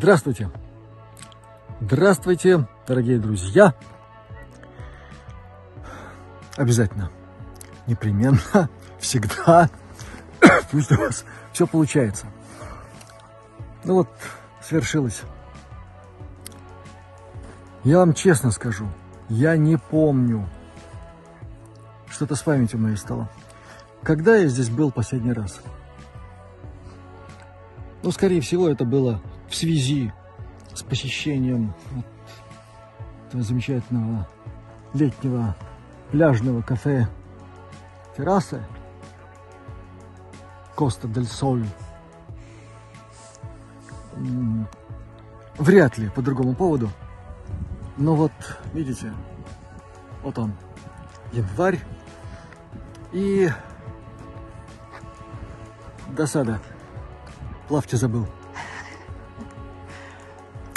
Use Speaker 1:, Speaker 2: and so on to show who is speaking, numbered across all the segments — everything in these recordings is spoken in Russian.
Speaker 1: Здравствуйте! Здравствуйте, дорогие друзья! Обязательно, непременно, всегда, пусть у вас все получается. Ну вот, свершилось. Я вам честно скажу, я не помню, что-то с памятью моей стало. Когда я здесь был последний раз? Ну, скорее всего, это было в связи с посещением этого замечательного летнего пляжного кафе террасы Коста дель Соль. Вряд ли по другому поводу. Но вот, видите, вот он, январь. И досада. Плавьте забыл.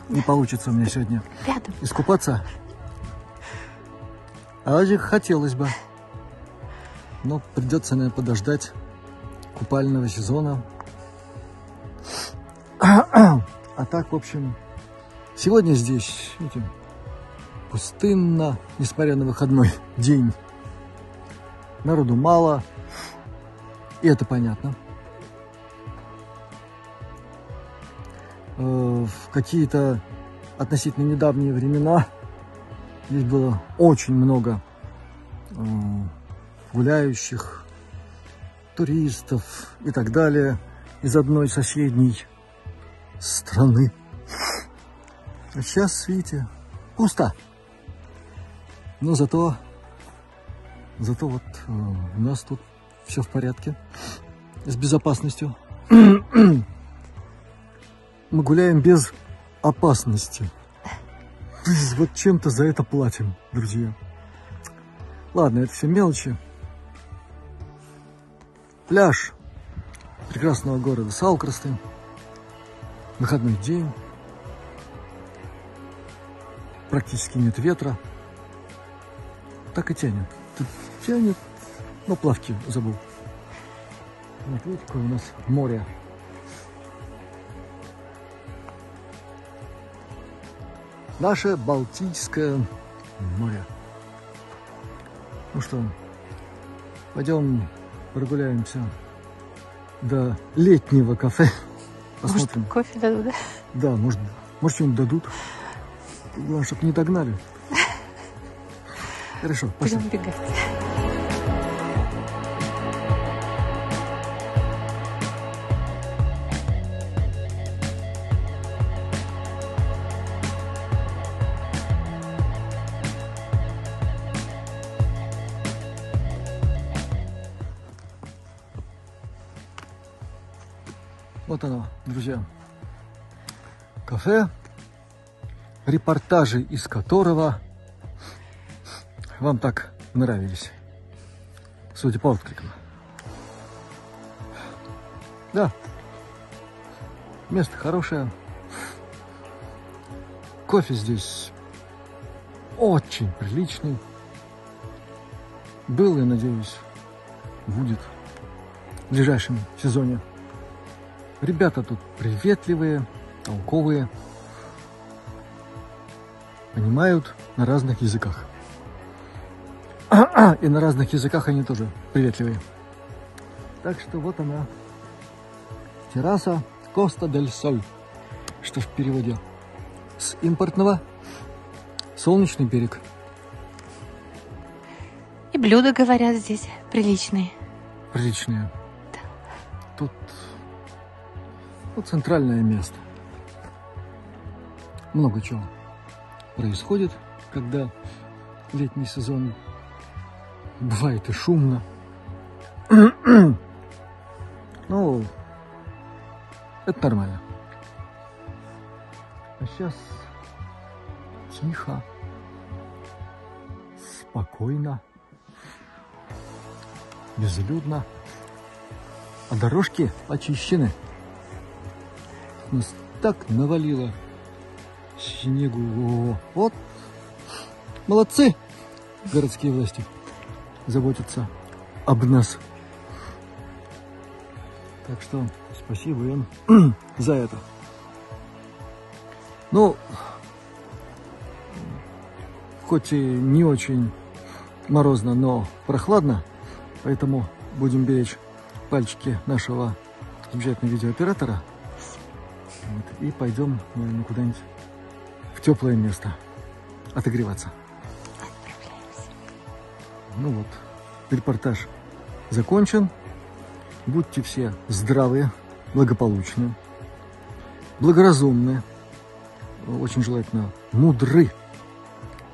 Speaker 1: Не получится у меня сегодня
Speaker 2: Рядом.
Speaker 1: искупаться. А очень хотелось бы. Но придется, наверное, подождать купального сезона. А так, в общем, сегодня здесь, видите, пустынно, несмотря на выходной день. Народу мало, и это понятно. В какие-то относительно недавние времена здесь было очень много э, гуляющих, туристов и так далее из одной соседней страны. А сейчас, видите, пусто. Но зато, зато вот э, у нас тут все в порядке с безопасностью. Мы гуляем без опасности. Вот чем-то за это платим, друзья. Ладно, это все мелочи. Пляж прекрасного города Салкрасты. Выходной день. Практически нет ветра. Так и тянет. Тут тянет. Но плавки забыл. Вот видите, какое у нас море. Наше Балтийское море. Ну что, пойдем прогуляемся до летнего кафе. Посмотрим.
Speaker 2: Может, кофе дадут, да?
Speaker 1: Да, может, может что-нибудь дадут. Главное, чтобы не догнали. Хорошо, пошли.
Speaker 2: Будем бегать.
Speaker 1: Друзья. Кафе, репортажи из которого вам так нравились. Судя по откликам. Да. Место хорошее. Кофе здесь очень приличный. Был, я надеюсь, будет в ближайшем сезоне. Ребята тут приветливые, толковые, понимают на разных языках. И на разных языках они тоже приветливые. Так что вот она, терраса Коста дель Соль, что в переводе с импортного солнечный берег.
Speaker 2: И блюда, говорят, здесь приличные.
Speaker 1: Приличные. Тут вот центральное место. Много чего происходит, когда летний сезон бывает и шумно. Ну, это нормально. А сейчас тихо, спокойно, безлюдно. А дорожки очищены. Нас так навалило снегу. Вот. Молодцы, городские власти. Заботятся об нас. Так что спасибо им за это. Ну, хоть и не очень морозно, но прохладно, поэтому будем беречь пальчики нашего замечательного видеооператора. И пойдем, наверное, куда-нибудь в теплое место отогреваться. Ну вот, репортаж закончен. Будьте все здравые, благополучные, благоразумные, очень желательно мудры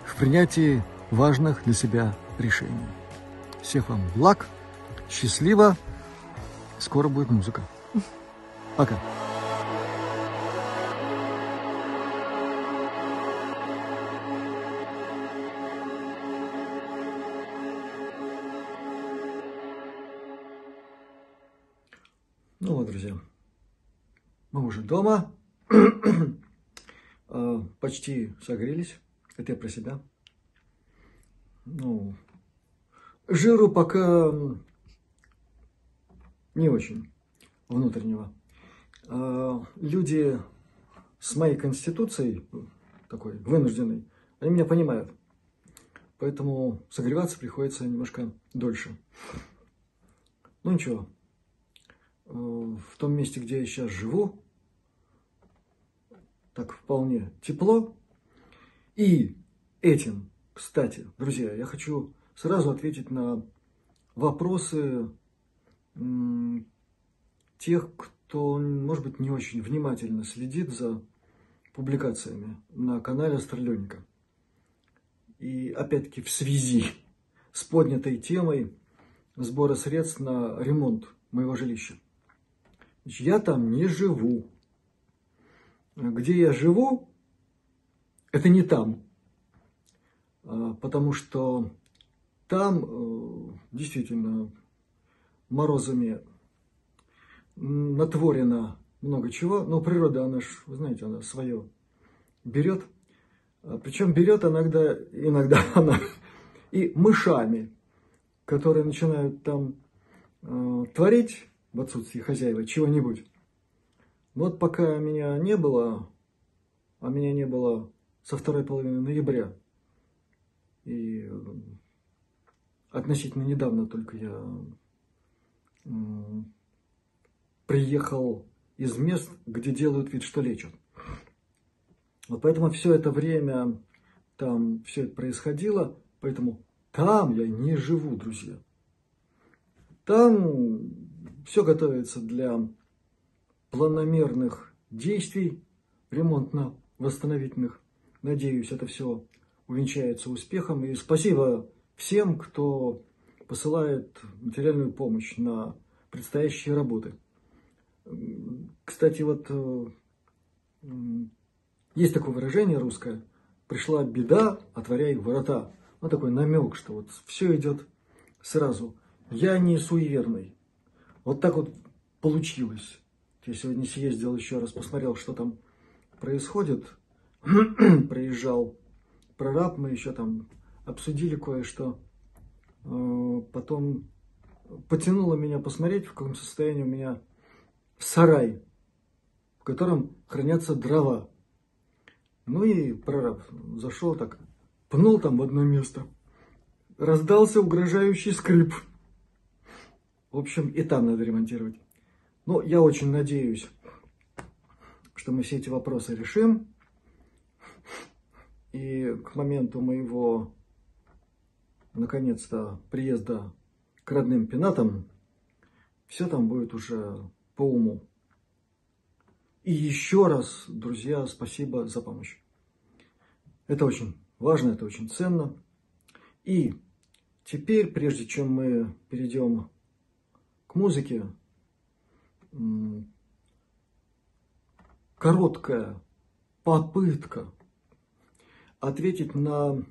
Speaker 1: в принятии важных для себя решений. Всех вам благ, счастливо, скоро будет музыка. Пока. Дома, а, почти согрелись, это я про себя. Ну, жиру пока не очень внутреннего. А, люди с моей конституцией, такой вынужденной, они меня понимают. Поэтому согреваться приходится немножко дольше. Ну ничего, Э, в том месте, где я сейчас живу, так вполне тепло. И этим, кстати, друзья, я хочу сразу ответить на вопросы тех, кто, может быть, не очень внимательно следит за публикациями на канале Астралёника. И опять-таки в связи с поднятой темой сбора средств на ремонт моего жилища я там не живу. Где я живу, это не там. А, потому что там э, действительно морозами натворено много чего. Но природа, она ж, вы знаете, она свое берет. А, Причем берет иногда, иногда она и мышами, которые начинают там э, творить в отсутствии хозяева чего-нибудь. Вот пока меня не было, а меня не было со второй половины ноября, и э, относительно недавно только я приехал из мест, где делают вид, что лечат. Вот поэтому все это время там все это происходило, поэтому там я не живу, друзья. Там все готовится для планомерных действий ремонтно-восстановительных. Надеюсь, это все увенчается успехом. И спасибо всем, кто посылает материальную помощь на предстоящие работы. Кстати, вот э, есть такое выражение русское «пришла беда, отворяй ворота». Вот такой намек, что вот все идет сразу. Я не суеверный. Вот так вот получилось. Я сегодня съездил еще раз, посмотрел, что там происходит. Проезжал прораб, мы еще там обсудили кое-что. Э, потом потянуло меня посмотреть, в каком состоянии у меня сарай, в котором хранятся дрова. Ну и прораб зашел так, пнул там в одно место. Раздался угрожающий скрип. В общем, и там надо ремонтировать. Но я очень надеюсь, что мы все эти вопросы решим. И к моменту моего, наконец-то, приезда к родным пенатам, все там будет уже по уму. И еще раз, друзья, спасибо за помощь. Это очень важно, это очень ценно. И теперь, прежде чем мы перейдем к музыке короткая попытка ответить на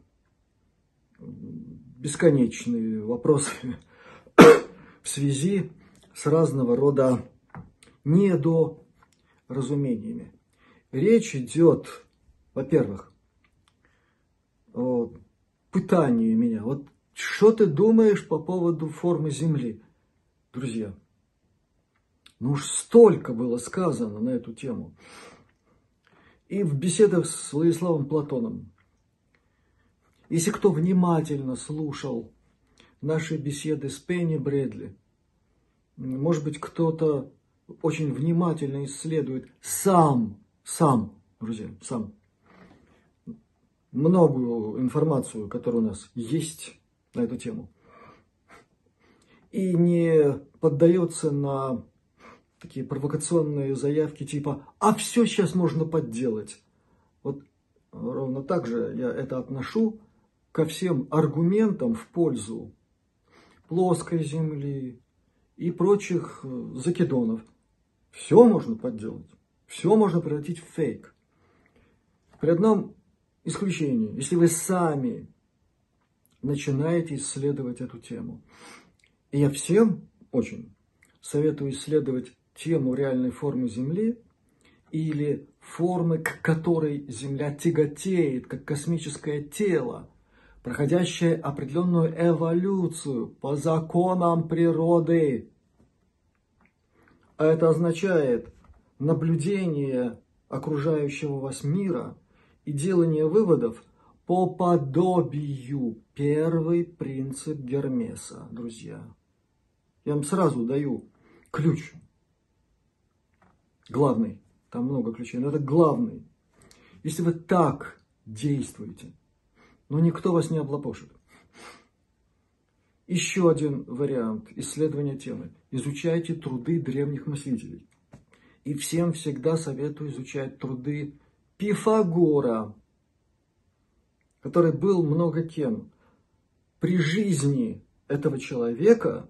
Speaker 1: бесконечные вопросы в связи с разного рода недоразумениями. Речь идет, во-первых, о пытании меня. Вот что ты думаешь по поводу формы Земли? друзья. Ну уж столько было сказано на эту тему. и в беседах с Владиславом Платоном. Если кто внимательно слушал наши беседы с Пенни Брэдли, может быть, кто-то очень внимательно исследует сам, сам, друзья, сам, многую информацию, которая у нас есть на эту тему, и не поддается на такие провокационные заявки типа «а все сейчас можно подделать». Вот ровно так же я это отношу ко всем аргументам в пользу плоской земли и прочих э, закидонов. Все можно подделать, все можно превратить в фейк. При одном исключении, если вы сами начинаете исследовать эту тему. И я всем очень советую исследовать тему реальной формы Земли или формы, к которой Земля тяготеет, как космическое тело, проходящее определенную эволюцию по законам природы. А это означает наблюдение окружающего вас мира и делание выводов по подобию. Первый принцип Гермеса, друзья. Я вам сразу даю ключ главный. Там много ключей, но это главный. Если вы так действуете, но никто вас не облапошит. Еще один вариант исследования темы. Изучайте труды древних мыслителей. И всем всегда советую изучать труды Пифагора, который был много кем. При жизни этого человека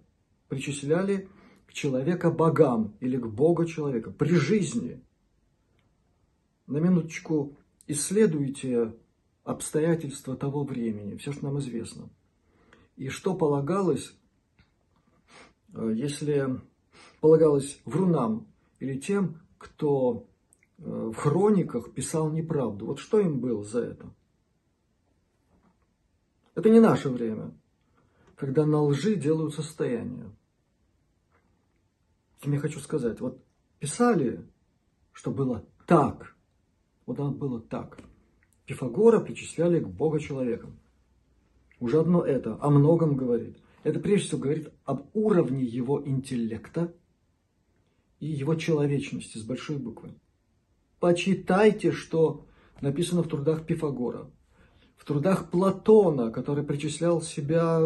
Speaker 1: причисляли к человека-богам или к бога-человека при жизни. На минуточку исследуйте обстоятельства того времени, все, что нам известно. И что полагалось, э, если полагалось врунам или тем, кто э, в хрониках писал неправду. Вот что им было за это? Это не наше время, когда на лжи делают состояние чем я хочу сказать, вот писали, что было так, вот оно было так. Пифагора причисляли к Бога-человекам. Уже одно это о многом говорит. Это прежде всего говорит об уровне его интеллекта и его человечности с большой буквы. Почитайте, что написано в трудах Пифагора, в трудах Платона, который причислял себя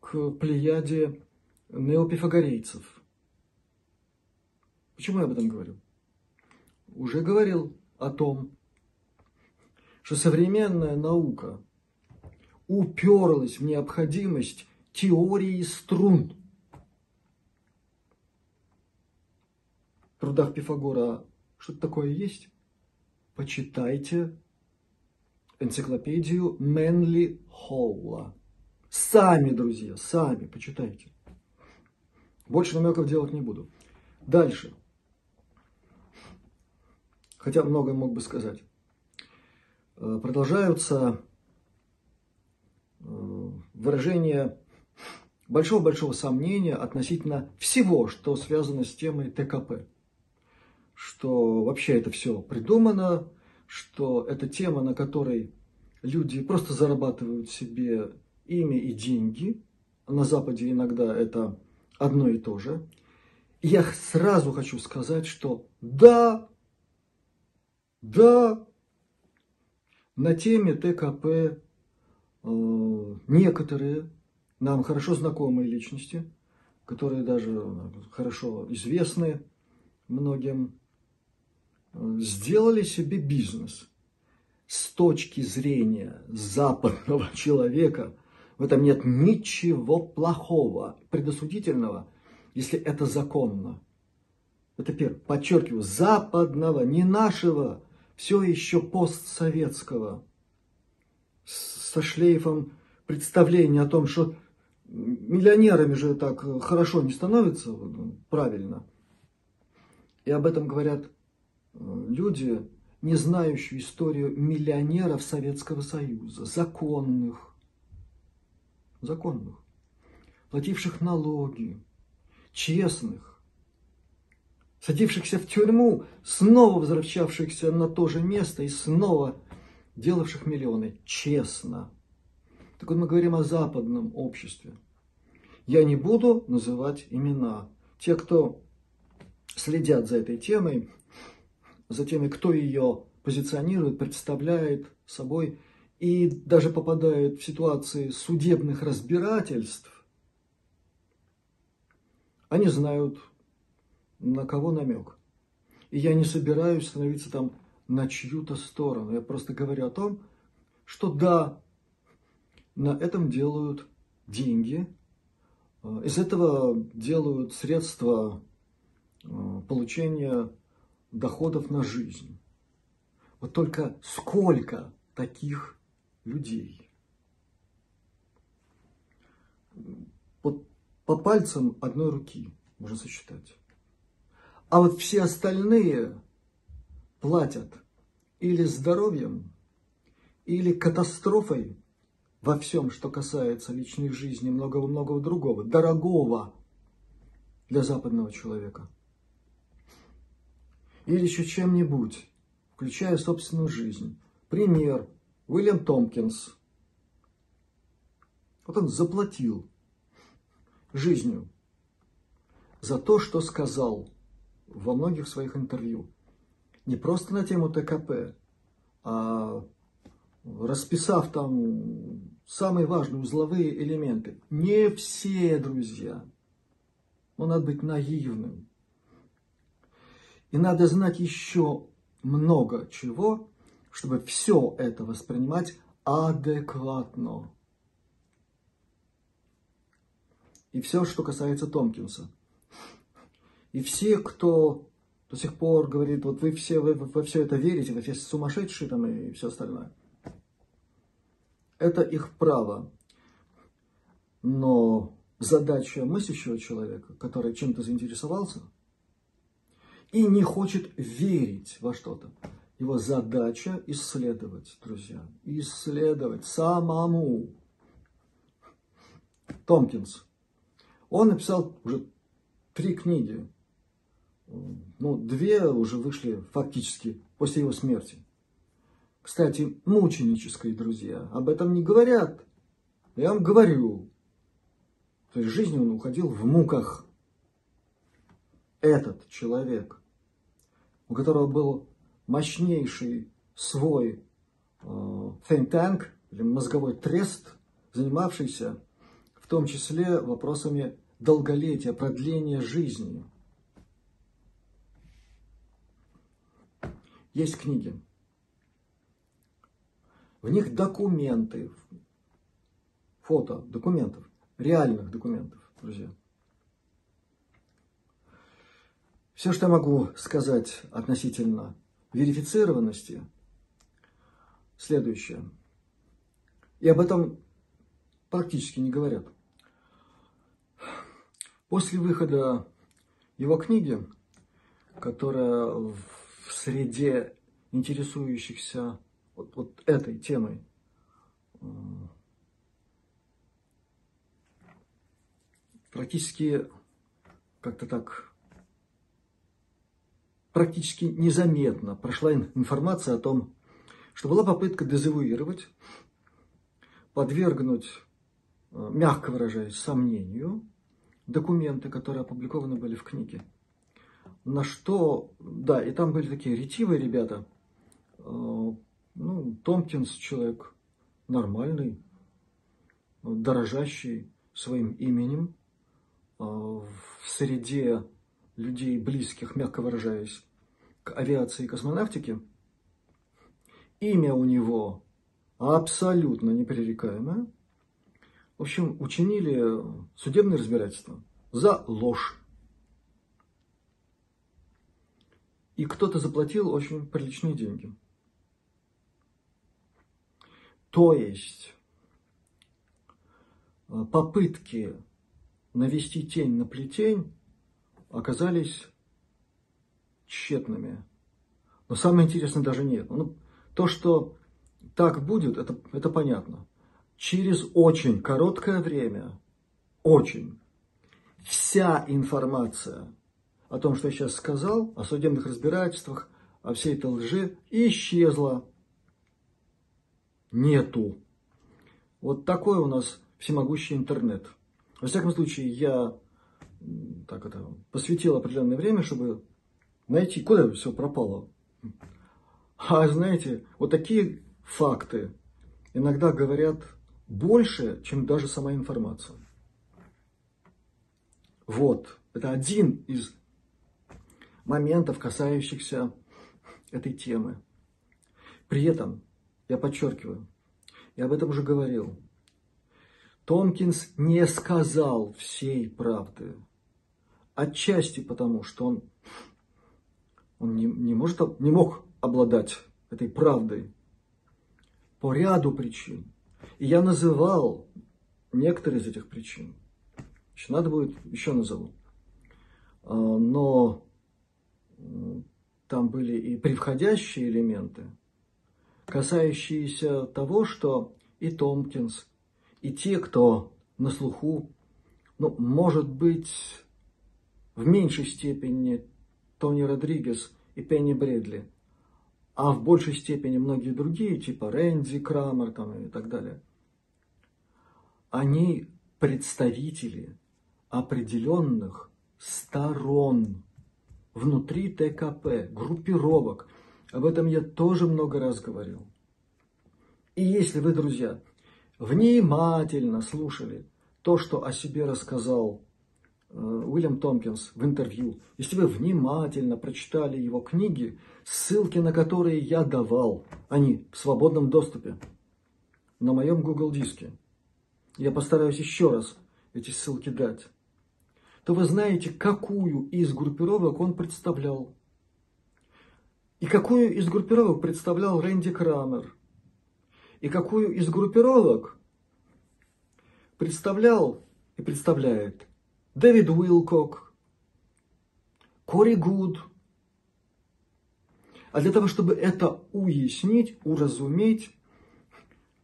Speaker 1: к плеяде неопифагорейцев – Почему я об этом говорю? Уже говорил о том, что современная наука уперлась в необходимость теории струн. В Пифагора что-то такое есть? Почитайте энциклопедию Мэнли Холла. Сами, друзья, сами почитайте. Больше намеков делать не буду. Дальше хотя многое мог бы сказать. Э, продолжаются э, выражения большого-большого сомнения относительно всего, что связано с темой ТКП. Что вообще это все придумано, что это тема, на которой люди просто зарабатывают себе имя и деньги. На Западе иногда это одно и то же. Я сразу хочу сказать, что да, да, на теме ТКП э, некоторые нам хорошо знакомые личности, которые даже хорошо известны многим, э, сделали себе бизнес. С точки зрения западного человека в этом нет ничего плохого, предосудительного, если это законно. Это первое. Подчеркиваю, западного, не нашего все еще постсоветского, со шлейфом представления о том, что миллионерами же так хорошо не становятся, правильно. И об этом говорят э, люди, не знающие историю миллионеров Советского Союза, законных, законных, плативших налоги, честных, садившихся в тюрьму, снова возвращавшихся на то же место и снова делавших миллионы. Честно. Так вот мы говорим о западном обществе. Я не буду называть имена. Те, кто следят за этой темой, за теми, кто ее позиционирует, представляет собой и даже попадает в ситуации судебных разбирательств, они знают, на кого намек. И я не собираюсь становиться там на чью-то сторону. Я просто говорю о том, что да, на этом делают деньги, э, из этого делают средства э, получения доходов на жизнь. Вот только сколько таких людей? Вот по пальцам одной руки можно сосчитать. А вот все остальные платят или здоровьем, или катастрофой во всем, что касается личной жизни, многого-многого другого, дорогого для западного человека. Или еще чем-нибудь, включая собственную жизнь. Пример. Уильям Томпкинс. Вот он заплатил жизнью за то, что сказал во многих своих интервью. Не просто на тему ТКП, а расписав там самые важные узловые элементы. Не все, друзья. Но надо быть наивным. И надо знать еще много чего, чтобы все это воспринимать адекватно. И все, что касается Томпкинса. И все, кто до сих пор говорит, вот вы все вы, во все это верите, вы все сумасшедшие там и все остальное. Это их право. Но задача мыслящего человека, который чем-то заинтересовался и не хочет верить во что-то, его задача исследовать, друзья, исследовать самому. Томпкинс – он написал уже три книги. Ну, две уже вышли фактически после его смерти. Кстати, мученической, друзья, об этом не говорят. Я вам говорю. То есть жизни он уходил в муках. Этот человек, у которого был мощнейший свой э, think tank, или мозговой трест, занимавшийся в том числе вопросами долголетия, продления жизни. Есть книги. В них документы, фото документов, реальных документов, друзья. Все, что я могу сказать относительно верифицированности, следующее. И об этом практически не говорят. После выхода его книги, которая в среде интересующихся вот, вот этой темой практически как-то так практически незаметно прошла информация о том, что была попытка дезавуировать, подвергнуть, э, мягко выражаясь, сомнению документы, которые опубликованы были в книге. На что, да, и там были такие ретивые ребята. Э, ну, Томпкинс человек нормальный, дорожащий своим именем, э, в среде людей близких, мягко выражаясь, к авиации и космонавтике. Имя у него абсолютно непререкаемое. В общем, учинили судебное разбирательство за ложь. И кто-то заплатил очень приличные деньги. То есть э, попытки навести тень на плетень оказались тщетными. Но самое интересное даже нет. Ну, то, что так будет, это, это понятно через очень короткое время, очень, вся информация о том, что я сейчас сказал, о судебных разбирательствах, о всей этой лжи, исчезла. Нету. Вот такой у нас всемогущий интернет. Во всяком случае, я так это, посвятил определенное время, чтобы найти, куда все пропало. А знаете, вот такие факты иногда говорят больше, чем даже сама информация. Вот, это один из моментов, касающихся этой темы. При этом, я подчеркиваю, я об этом уже говорил, Томкинс не сказал всей правды. Отчасти потому, что он, он не, не, может, не мог обладать этой правдой по ряду причин. И я называл некоторые из этих причин. Значит, надо будет еще назову. А, но там были и превходящие элементы, касающиеся того, что и Томпкинс, и те, кто на слуху, ну, может быть, в меньшей степени Тони Родригес и Пенни Бредли, а в большей степени многие другие, типа Рэнди Крамер там, и так далее, они представители определенных сторон внутри ТКП, группировок. Об этом я тоже много раз говорил. И если вы, друзья, внимательно слушали то, что о себе рассказал э, Уильям Томпкинс в интервью, если вы внимательно прочитали его книги, ссылки на которые я давал, они в свободном доступе на моем Google диске, я постараюсь еще раз эти ссылки дать, то вы знаете, какую из группировок он представлял. И какую из группировок представлял Рэнди Крамер. И какую из группировок представлял и представляет Дэвид Уилкок, Кори Гуд. А для того, чтобы это уяснить, уразуметь,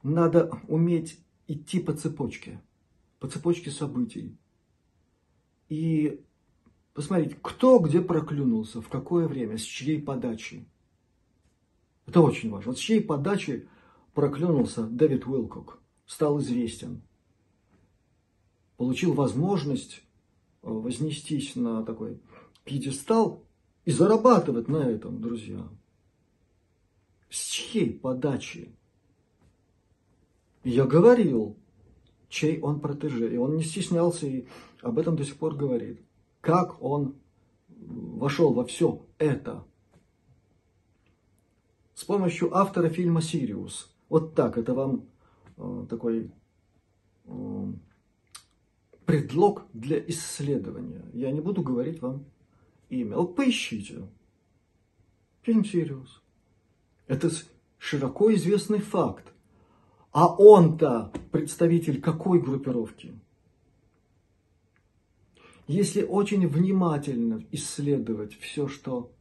Speaker 1: надо уметь идти по цепочке, по цепочке событий. И посмотреть, кто где проклюнулся, в какое время, с чьей подачи. Это очень важно. Вот с чьей подачи проклюнулся Дэвид Уилкок, стал известен. Получил возможность э, вознестись на такой пьедестал и зарабатывать на этом, друзья. С чьей подачи? Я говорил, чей он протеже. И он не стеснялся и об этом до сих пор говорит. Как он вошел во все это. С помощью автора фильма «Сириус». Вот так, это вам э, такой э, предлог для исследования. Я не буду говорить вам имя. Вот поищите. Фильм «Сириус». Это широко известный факт. А он-то представитель какой группировки? Если очень внимательно исследовать все, что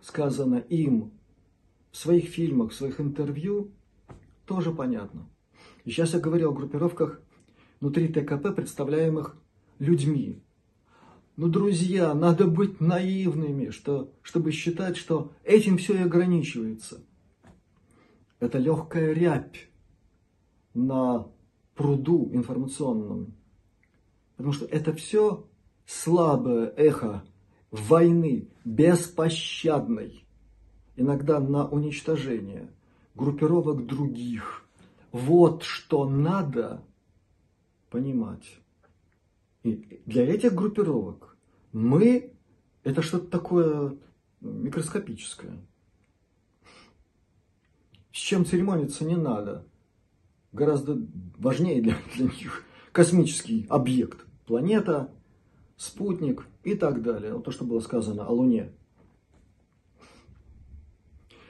Speaker 1: сказано им в своих фильмах, в своих интервью, тоже понятно. Сейчас я говорю о группировках внутри ТКП, представляемых людьми. Ну, друзья, надо быть наивными, что, чтобы считать, что этим все и ограничивается. Это легкая рябь на пруду информационном. Потому что это все слабое эхо войны, беспощадной, иногда на уничтожение группировок других. Вот что надо понимать. И для этих группировок мы это что-то такое микроскопическое. С чем церемониться не надо гораздо важнее для, для них космический объект. Планета, спутник и так далее. Вот то, что было сказано о Луне.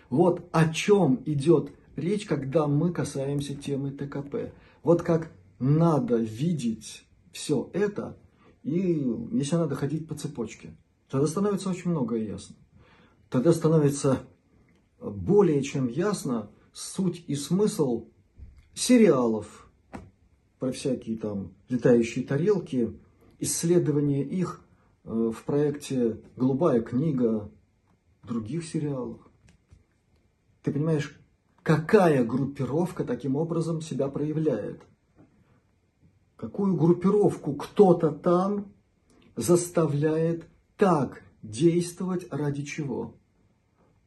Speaker 1: Вот о чем идет речь, когда мы касаемся темы ТКП. Вот как надо видеть все это, и если надо ходить по цепочке, тогда становится очень многое ясно. Тогда становится более чем ясно суть и смысл сериалов про всякие там летающие тарелки, исследование их в проекте «Голубая книга», других сериалах. Ты понимаешь, какая группировка таким образом себя проявляет? Какую группировку кто-то там заставляет так действовать ради чего?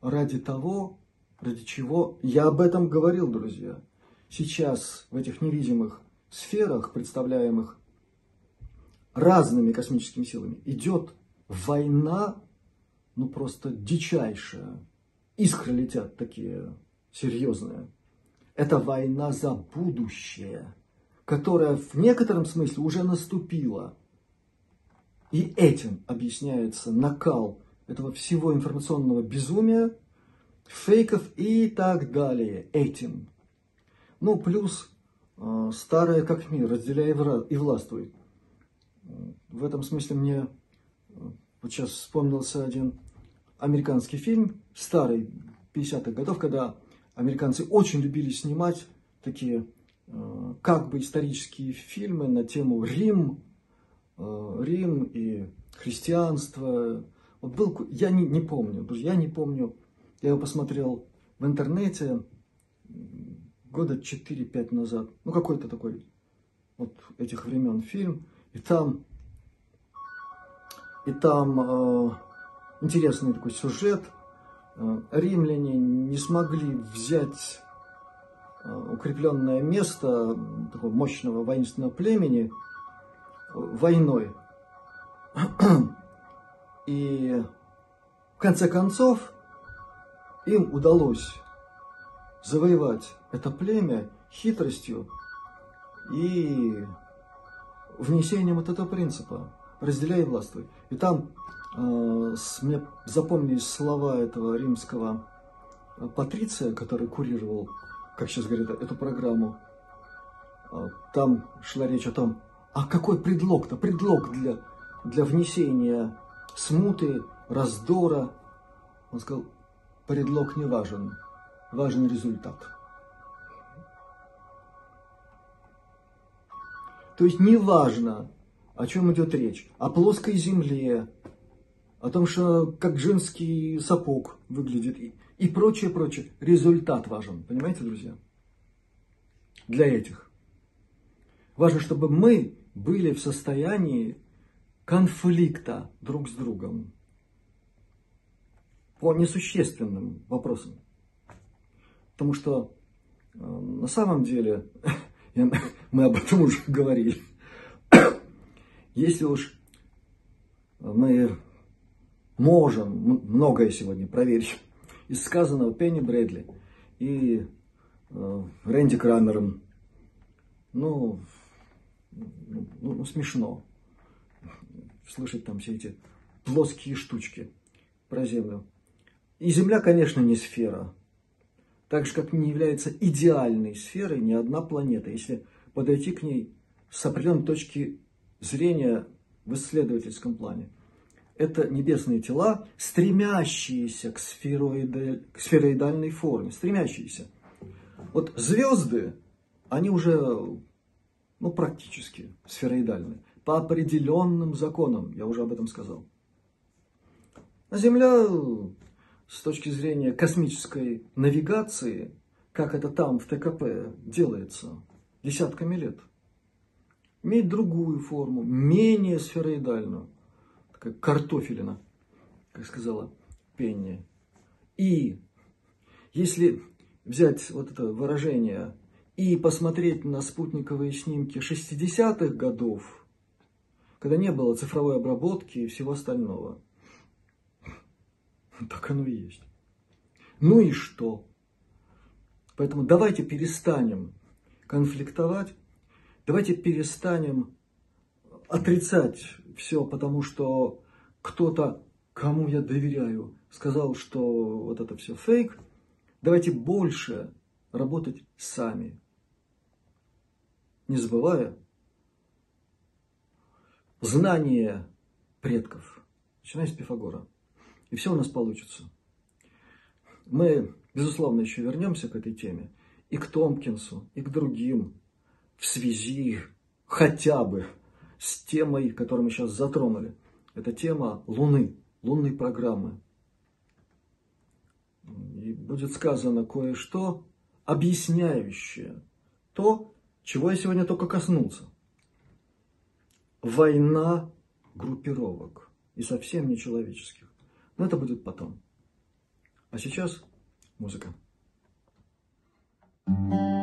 Speaker 1: Ради того, ради чего я об этом говорил, друзья. Сейчас в этих невидимых сферах, представляемых разными космическими силами, идет война, ну просто дичайшая. Искры летят такие серьезные. Это война за будущее, которая в некотором смысле уже наступила. И этим объясняется накал этого всего информационного безумия, фейков и так далее. Этим. Ну, плюс э, старое как мир, разделяй и властвуй. В этом смысле мне э, вот сейчас вспомнился один американский фильм, старый, 50-х годов, когда американцы очень любили снимать такие э, как бы исторические фильмы на тему Рим, э, Рим и христианство. Вот был, я не, не помню, друзья, я не помню, я его посмотрел в интернете года 4-5 назад, ну какой-то такой вот этих времен фильм, и там, и там э, интересный такой сюжет – Э, римляне не смогли взять э, укрепленное место такого мощного воинственного племени э, войной. И в конце концов им удалось завоевать это племя хитростью и внесением вот этого принципа «разделяй и властвуй». И там Э, мне запомнились слова этого римского э, патриция, который курировал, как сейчас говорят, эту программу. Э, там шла речь о том, а какой предлог-то, предлог для, для внесения смуты, раздора. Он сказал, предлог не важен, важен результат. То есть не важно, о чем идет речь, о плоской земле, о том, что как женский сапог выглядит и, и прочее, прочее. Результат важен, понимаете, друзья? Для этих. Важно, чтобы мы были в состоянии конфликта друг с другом по несущественным вопросам. Потому что э, на самом деле, мы об этом уже говорили, если уж мы можем многое сегодня проверить из сказанного Пенни Брэдли и э, Рэнди Крамером. Ну, ну, ну, смешно слышать там все эти плоские штучки про Землю. И Земля, конечно, не сфера. Так же, как не является идеальной сферой ни одна планета. Если подойти к ней с определенной точки зрения в исследовательском плане – это небесные тела, стремящиеся к, сфероидаль, к сфероидальной форме, стремящиеся. Вот звезды, они уже ну, практически сфероидальны, по определенным законам, я уже об этом сказал. А Земля с точки зрения космической навигации, как это там в ТКП делается десятками лет, имеет другую форму, менее сфероидальную как картофелина, как сказала Пенни. И если взять вот это выражение и посмотреть на спутниковые снимки 60-х годов, когда не было цифровой обработки и всего остального, так оно и есть. Ну и что? Поэтому давайте перестанем конфликтовать, давайте перестанем отрицать все, потому что кто-то, кому я доверяю, сказал, что вот это все фейк. Давайте больше работать сами, не забывая знание предков, начиная с Пифагора. И все у нас получится. Мы, безусловно, еще вернемся к этой теме, и к Томпкинсу, и к другим, в связи хотя бы с темой, которую мы сейчас затронули, Это тема Луны, лунной программы. И будет сказано кое-что, объясняющее то, чего я сегодня только коснулся. Война группировок и совсем нечеловеческих. Но это будет потом. А сейчас музыка. thank you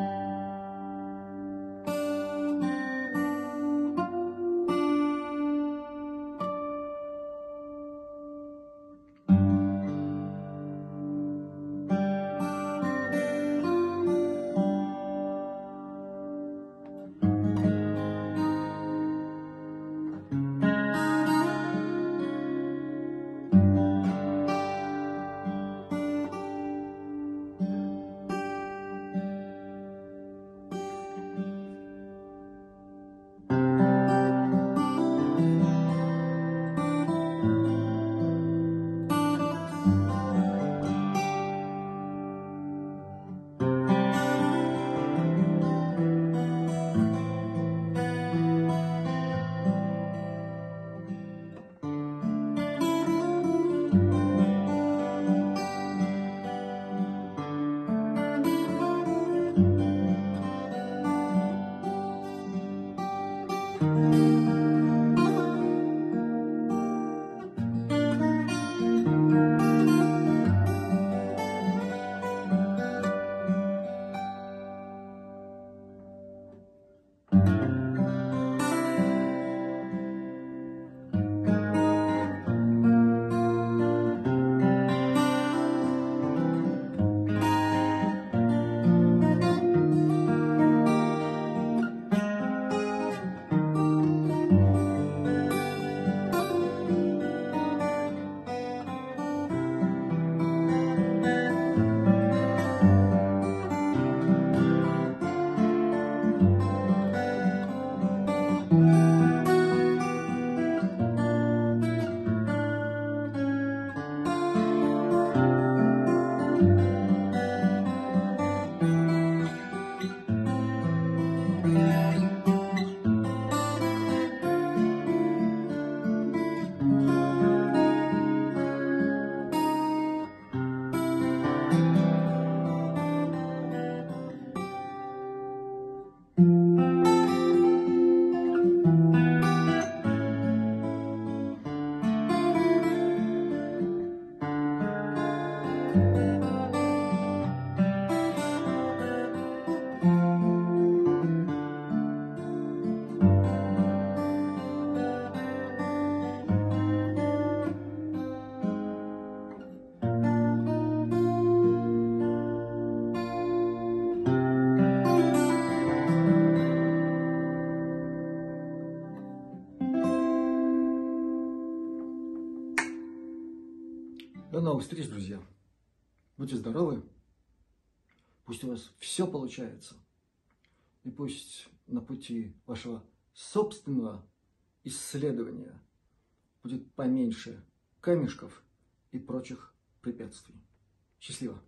Speaker 1: До новых встреч, друзья. Будьте здоровы. Пусть у вас все получается. И пусть на пути вашего собственного исследования будет поменьше камешков и прочих препятствий. Счастливо!